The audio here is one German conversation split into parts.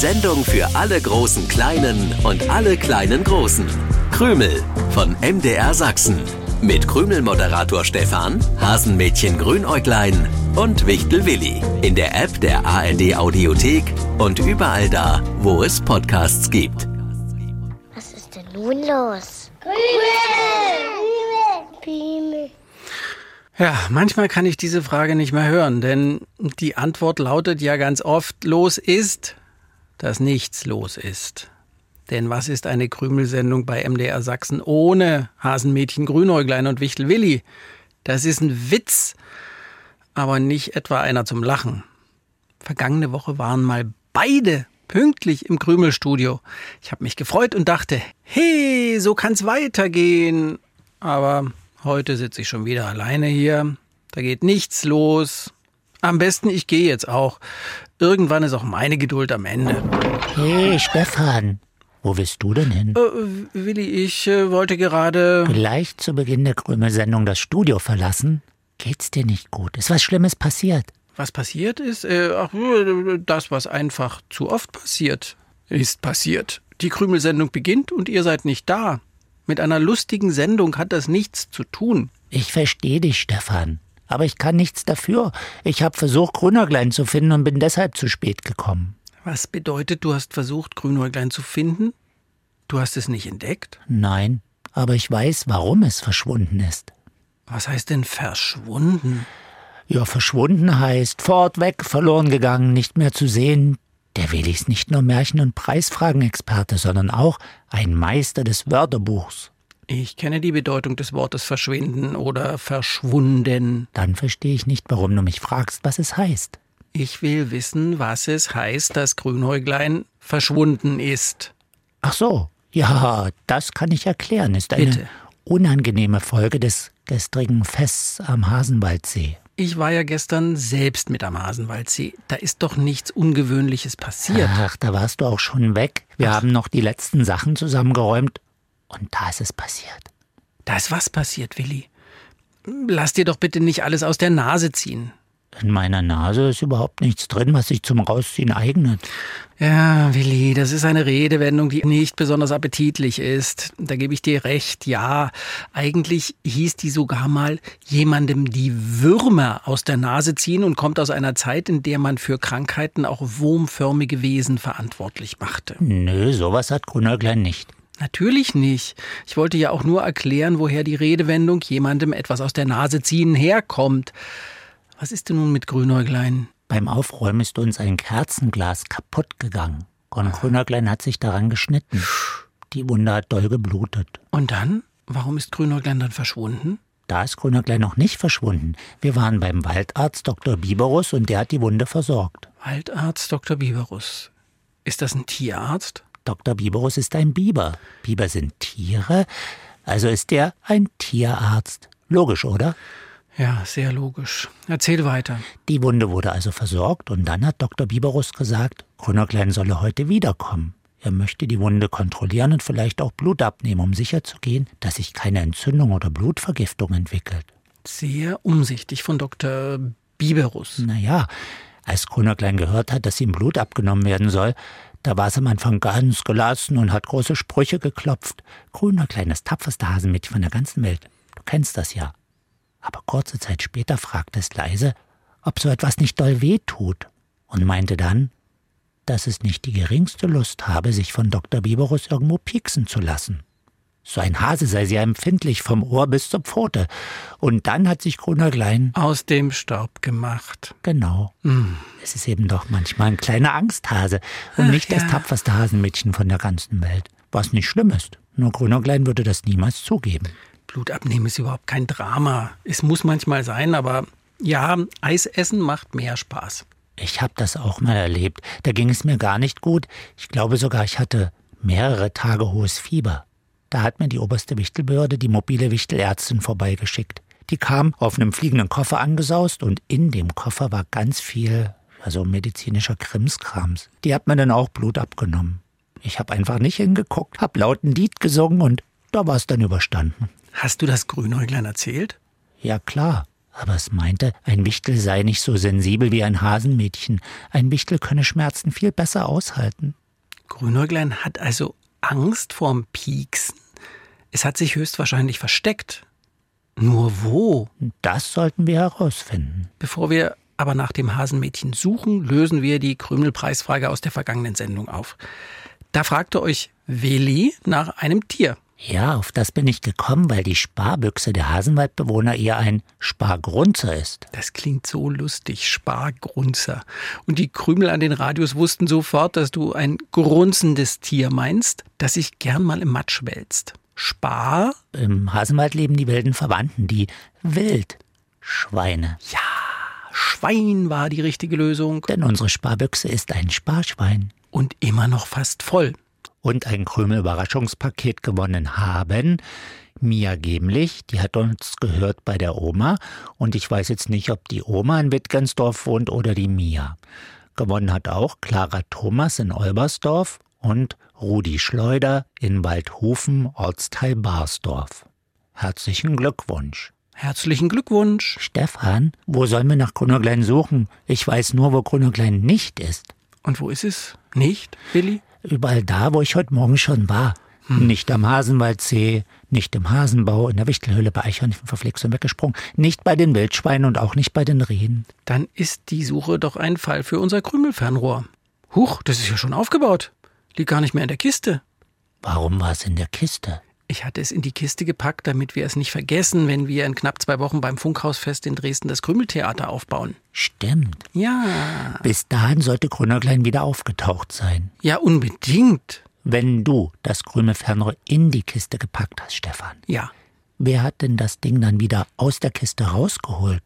Sendung für alle großen Kleinen und alle kleinen Großen. Krümel von MDR Sachsen. Mit Krümel-Moderator Stefan, Hasenmädchen Grünäuglein und Wichtel Willi. In der App der ARD Audiothek und überall da, wo es Podcasts gibt. Was ist denn nun los? Krümel. Ja, manchmal kann ich diese Frage nicht mehr hören, denn die Antwort lautet ja ganz oft, los ist, dass nichts los ist. Denn was ist eine Krümelsendung bei MDR Sachsen ohne Hasenmädchen Grünäuglein und Wichtel Willi? Das ist ein Witz, aber nicht etwa einer zum Lachen. Vergangene Woche waren mal beide pünktlich im Krümelstudio. Ich habe mich gefreut und dachte, hey, so kann's weitergehen. Aber heute sitze ich schon wieder alleine hier. Da geht nichts los. Am besten, ich gehe jetzt auch. Irgendwann ist auch meine Geduld am Ende. Hey, Stefan. Wo willst du denn hin? Äh, Willi, ich äh, wollte gerade. Gleich zu Beginn der Krümelsendung das Studio verlassen? Geht's dir nicht gut? Ist was Schlimmes passiert? Was passiert ist? Äh, ach, äh, das, was einfach zu oft passiert, ist passiert. Die Krümelsendung beginnt und ihr seid nicht da. Mit einer lustigen Sendung hat das nichts zu tun. Ich verstehe dich, Stefan. Aber ich kann nichts dafür. Ich habe versucht, Grünäuglein zu finden und bin deshalb zu spät gekommen. Was bedeutet, du hast versucht, Grünäuglein zu finden? Du hast es nicht entdeckt? Nein, aber ich weiß, warum es verschwunden ist. Was heißt denn verschwunden? Ja, verschwunden heißt fort weg, verloren gegangen, nicht mehr zu sehen. Der Willi ist nicht nur Märchen- und Preisfragenexperte, sondern auch ein Meister des Wörterbuchs. Ich kenne die Bedeutung des Wortes verschwinden oder verschwunden. Dann verstehe ich nicht, warum du mich fragst, was es heißt. Ich will wissen, was es heißt, dass Grünäuglein verschwunden ist. Ach so, ja, das kann ich erklären. Ist eine Bitte. unangenehme Folge des gestrigen Fests am Hasenwaldsee. Ich war ja gestern selbst mit am Hasenwaldsee. Da ist doch nichts Ungewöhnliches passiert. Ach, da warst du auch schon weg. Wir Ach. haben noch die letzten Sachen zusammengeräumt und da ist es passiert. Da ist was passiert, Willi. Lass dir doch bitte nicht alles aus der Nase ziehen. In meiner Nase ist überhaupt nichts drin, was sich zum Rausziehen eignet. Ja, Willi, das ist eine Redewendung, die nicht besonders appetitlich ist. Da gebe ich dir recht. Ja, eigentlich hieß die sogar mal jemandem die Würmer aus der Nase ziehen und kommt aus einer Zeit, in der man für Krankheiten auch wurmförmige Wesen verantwortlich machte. Nö, sowas hat Grünäuglein nicht. Natürlich nicht. Ich wollte ja auch nur erklären, woher die Redewendung jemandem etwas aus der Nase ziehen herkommt. Was ist denn nun mit Grünäuglein? Beim Aufräumen ist uns ein Kerzenglas kaputt gegangen. Und Grünäuglein hat sich daran geschnitten. Die Wunde hat doll geblutet. Und dann? Warum ist Grünäuglein dann verschwunden? Da ist Grünäuglein noch nicht verschwunden. Wir waren beim Waldarzt Dr. Biberus und der hat die Wunde versorgt. Waldarzt Dr. Biberus. Ist das ein Tierarzt? Dr. Biberus ist ein Biber. Biber sind Tiere, also ist er ein Tierarzt. Logisch, oder? Ja, sehr logisch. Erzähl weiter. Die Wunde wurde also versorgt und dann hat Dr. Biberus gesagt, Grünäuglein solle heute wiederkommen. Er möchte die Wunde kontrollieren und vielleicht auch Blut abnehmen, um sicherzugehen, dass sich keine Entzündung oder Blutvergiftung entwickelt. Sehr umsichtig von Dr. Biberus. Naja, als Grünäuglein gehört hat, dass ihm Blut abgenommen werden soll, da war es am Anfang ganz gelassen und hat große Sprüche geklopft. Grünäuglein, das tapferste Hasenmädchen von der ganzen Welt. Du kennst das ja. Aber kurze Zeit später fragte es leise, ob so etwas nicht doll weh tut und meinte dann, dass es nicht die geringste Lust habe, sich von Dr. Biberus irgendwo pieksen zu lassen. So ein Hase sei sehr empfindlich vom Ohr bis zur Pfote. Und dann hat sich Grünäuglein, Aus dem Staub gemacht. genau, Hm. es ist eben doch manchmal ein kleiner Angsthase und Ach nicht das ja. tapferste Hasenmädchen von der ganzen Welt. Was nicht schlimm ist. Nur Grünäuglein würde das niemals zugeben. Blut abnehmen ist überhaupt kein Drama. Es muss manchmal sein, aber ja, Eis essen macht mehr Spaß. Ich habe das auch mal erlebt. Da ging es mir gar nicht gut. Ich glaube sogar, ich hatte mehrere Tage hohes Fieber. Da hat mir die oberste Wichtelbehörde die mobile Wichtelärztin vorbeigeschickt. Die kam auf einem fliegenden Koffer angesaust und in dem Koffer war ganz viel, also medizinischer Krimskrams. Die hat mir dann auch Blut abgenommen. Ich habe einfach nicht hingeguckt, hab laut ein Lied gesungen und da war es dann überstanden. Hast du das Grünäuglein erzählt? Ja klar, Aber es meinte, ein Wichtel sei nicht so sensibel wie ein Hasenmädchen. Ein Wichtel könne Schmerzen viel besser aushalten. Grünäuglein hat also Angst vorm Pieksen. Es hat sich höchstwahrscheinlich versteckt. Nur wo? Das sollten wir herausfinden. Bevor wir aber nach dem Hasenmädchen suchen, lösen wir die Krümelpreisfrage aus der vergangenen Sendung auf. Da fragte euch Willi nach einem Tier. Ja, auf das bin ich gekommen, weil die Sparbüchse der Hasenwaldbewohner eher ein Spargrunzer ist. Das klingt so lustig, Spargrunzer. Und die Krümel an den Radios wussten sofort, dass du ein grunzendes Tier meinst, das sich gern mal im Matsch wälzt. Spar? Im Hasenwald leben die wilden Verwandten, die Wildschweine. Ja, Schwein war die richtige Lösung. Denn unsere Sparbüchse ist ein Sparschwein. Und immer noch fast voll und ein Krümel-Überraschungspaket gewonnen haben. Mia Gemlich, die hat uns gehört bei der Oma und ich weiß jetzt nicht, ob die Oma in Wittgensdorf wohnt oder die Mia. Gewonnen hat auch Clara Thomas in Olbersdorf und Rudi Schleuder in Waldhofen, Ortsteil Barsdorf. Herzlichen Glückwunsch. Herzlichen Glückwunsch. Stefan, wo sollen wir nach Grünerglein suchen? Ich weiß nur, wo Grünerglein nicht ist. Und wo ist es? Nicht, Willi? Überall da, wo ich heute Morgen schon war. Hm. Nicht am Hasenwaldsee, nicht im Hasenbau, in der Wichtelhöhle bei Eichhörnchen verflixt und weggesprungen, nicht bei den Wildschweinen und auch nicht bei den Rehen. Dann ist die Suche doch ein Fall für unser Krümelfernrohr. Huch, das ist ja schon aufgebaut. Liegt gar nicht mehr in der Kiste. Warum war es in der Kiste? Ich hatte es in die Kiste gepackt, damit wir es nicht vergessen, wenn wir in knapp zwei Wochen beim Funkhausfest in Dresden das Krümeltheater aufbauen. Stimmt. Ja. Bis dahin sollte Grünerklein wieder aufgetaucht sein. Ja, unbedingt. Wenn du das Krümelfernrohr in die Kiste gepackt hast, Stefan. Ja. Wer hat denn das Ding dann wieder aus der Kiste rausgeholt?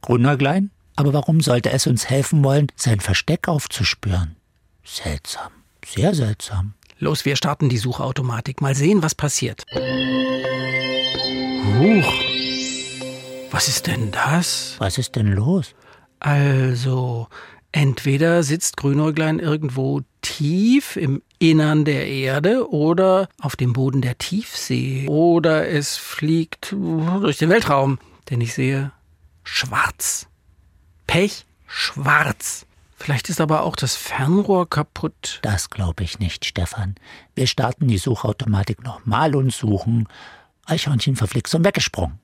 Grünerklein? Aber warum sollte es uns helfen wollen, sein Versteck aufzuspüren? Seltsam. Sehr seltsam. Los, wir starten die Suchautomatik. Mal sehen, was passiert. Huch. Was ist denn das? Was ist denn los? Also, entweder sitzt Grünäuglein irgendwo tief im Innern der Erde oder auf dem Boden der Tiefsee oder es fliegt durch den Weltraum, denn ich sehe schwarz. Pech schwarz. Vielleicht ist aber auch das Fernrohr kaputt. Das glaube ich nicht, Stefan. Wir starten die Suchautomatik nochmal und suchen. Eichhörnchen verflixt und weggesprungen.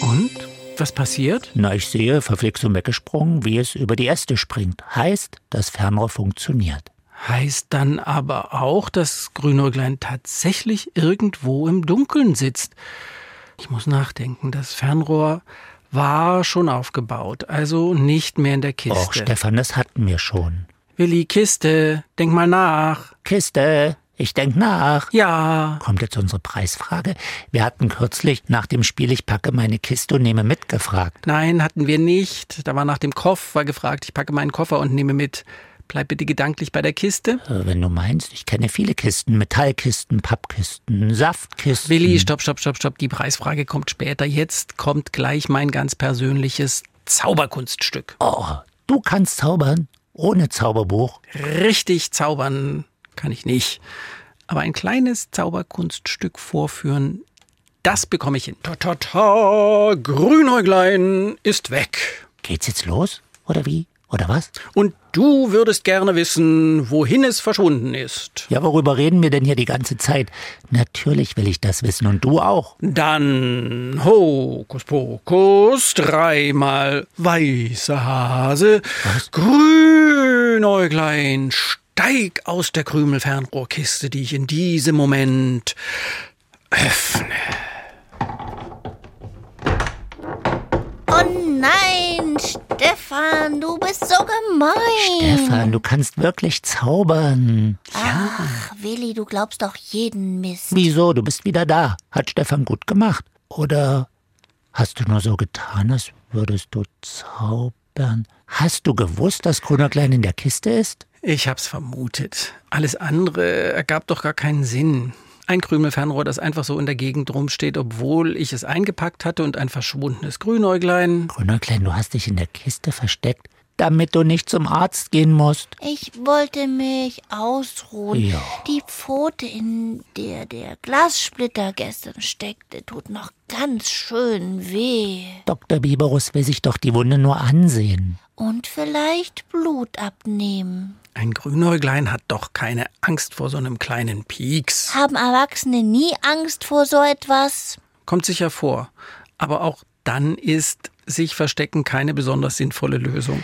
Und? Was passiert? Na, ich sehe, verflixt und weggesprungen, wie es über die Äste springt. Heißt, das Fernrohr funktioniert. Heißt dann aber auch, dass Grünäuglein tatsächlich irgendwo im Dunkeln sitzt. Ich muss nachdenken. Das Fernrohr war schon aufgebaut, also nicht mehr in der Kiste. Och, Stefan, das hatten wir schon. Willi, Kiste, denk mal nach. Kiste, ich denk nach. Ja. Kommt jetzt unsere Preisfrage. Wir hatten kürzlich nach dem Spiel Ich packe meine Kiste und nehme mit gefragt. Nein, hatten wir nicht. Da war nach dem Koffer gefragt, ich packe meinen Koffer und nehme mit. Bleib bitte gedanklich bei der Kiste. Äh, wenn du meinst, ich kenne viele Kisten, Metallkisten, Pappkisten, Saftkisten. Willi, stopp, stopp, stopp, stopp. Die Preisfrage kommt später. Jetzt kommt gleich mein ganz persönliches Zauberkunststück. Oh, du kannst zaubern? Ohne Zauberbuch? Richtig zaubern kann ich nicht. Aber ein kleines Zauberkunststück vorführen, das bekomme ich hin. Ta, ta, ta, Grünäuglein ist weg. Geht's jetzt los? Oder wie? Oder was? Und du würdest gerne wissen, wohin es verschwunden ist. Ja, worüber reden wir denn hier die ganze Zeit? Natürlich will ich das wissen und du auch. Dann Hokus Pokus, dreimal weißer Hase, Was? Grünäuglein, steig aus der Krümelfernrohrkiste, die ich in diesem Moment öffne. Oh nein, Stefan, du bist so gemein. Stefan, du kannst wirklich zaubern. Ach, Willi, du glaubst doch jeden Mist. Wieso? Du bist wieder da. Hat Stefan gut gemacht. Oder hast du nur so getan, als würdest du zaubern? Hast du gewusst, dass Grünerklein in der Kiste ist? Ich hab's vermutet. Alles andere ergab doch gar keinen Sinn. Ein Krümelfernrohr, das einfach so in der Gegend rumsteht, obwohl ich es eingepackt hatte und ein verschwundenes Grünäuglein. Grünerklein, du hast dich in der Kiste versteckt. Damit du nicht zum Arzt gehen musst. Ich wollte mich ausruhen. Ja. Die Pfote, in der der Glassplitter gestern steckte, tut noch ganz schön weh. Dr. Biberus will sich doch die Wunde nur ansehen. Und vielleicht Blut abnehmen. Ein Grünäuglein hat doch keine Angst vor so einem kleinen Pieks. Haben Erwachsene nie Angst vor so etwas? Kommt sicher vor. Aber auch dann ist sich verstecken keine besonders sinnvolle Lösung.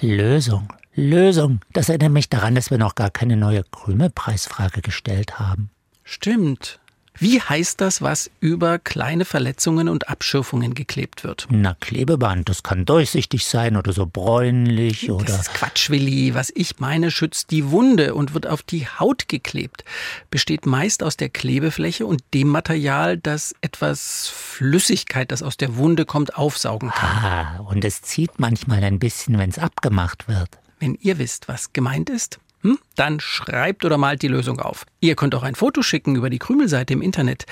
Lösung, Lösung. Das erinnert mich daran, dass wir noch gar keine neue Krümelpreisfrage gestellt haben. Stimmt. Wie heißt das, was über kleine Verletzungen und Abschürfungen geklebt wird? Na, Klebeband, das kann durchsichtig sein oder so bräunlich oder. Das ist Quatsch, Willi. Was ich meine, schützt die Wunde und wird auf die Haut geklebt. Besteht meist aus der Klebefläche und dem Material, das etwas Flüssigkeit, das aus der Wunde kommt, aufsaugen kann. Ah, und es zieht manchmal ein bisschen, wenn es abgemacht wird. Wenn ihr wisst, was gemeint ist, hm, dann schreibt oder malt die Lösung auf. Ihr könnt auch ein Foto schicken über die Krümelseite im Internet.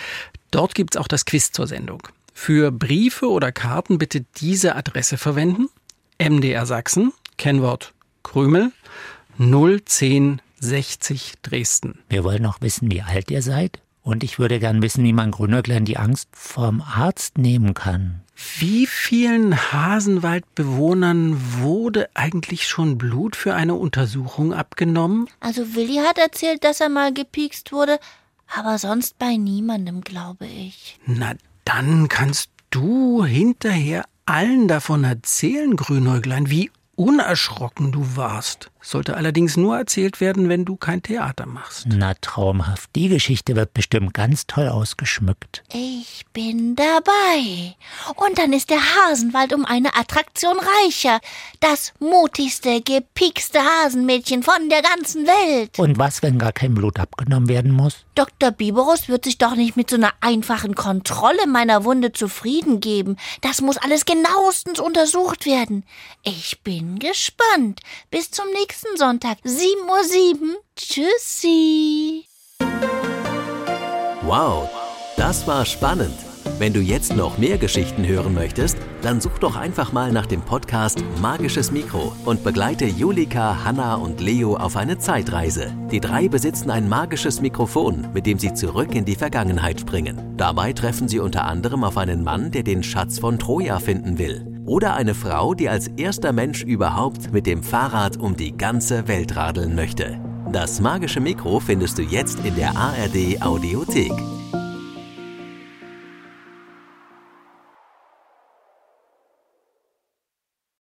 Dort gibt's auch das Quiz zur Sendung. Für Briefe oder Karten bitte diese Adresse verwenden. MDR Sachsen, Kennwort Krümel, 01060 Dresden. Wir wollen auch wissen, wie alt ihr seid. Und ich würde gern wissen, wie man Grünäuglein die Angst vorm Arzt nehmen kann. Wie vielen Hasenwaldbewohnern wurde eigentlich schon Blut für eine Untersuchung abgenommen? Also Willi hat erzählt, dass er mal gepiekst wurde, aber sonst bei niemandem, glaube ich. Na, dann kannst du hinterher allen davon erzählen, Grünäuglein, wie unerschrocken du warst. Sollte allerdings nur erzählt werden, wenn du kein Theater machst. Na, traumhaft. Die Geschichte wird bestimmt ganz toll ausgeschmückt. Ich bin dabei. Und dann ist der Hasenwald um eine Attraktion reicher. Das mutigste, gepiekste Hasenmädchen von der ganzen Welt. Und was, wenn gar kein Blut abgenommen werden muss? Dr. Biberus wird sich doch nicht mit so einer einfachen Kontrolle meiner Wunde zufrieden geben. Das muss alles genauestens untersucht werden. Ich bin gespannt. Bis zum nächsten Sonntag, 7.07 Uhr. Tschüssi. Wow, das war spannend. Wenn du jetzt noch mehr Geschichten hören möchtest, dann such doch einfach mal nach dem Podcast Magisches Mikro und begleite Julika, Hanna und Leo auf eine Zeitreise. Die drei besitzen ein magisches Mikrofon, mit dem sie zurück in die Vergangenheit springen. Dabei treffen sie unter anderem auf einen Mann, der den Schatz von Troja finden will. Oder eine Frau, die als erster Mensch überhaupt mit dem Fahrrad um die ganze Welt radeln möchte. Das magische Mikro findest du jetzt in der ARD Audiothek.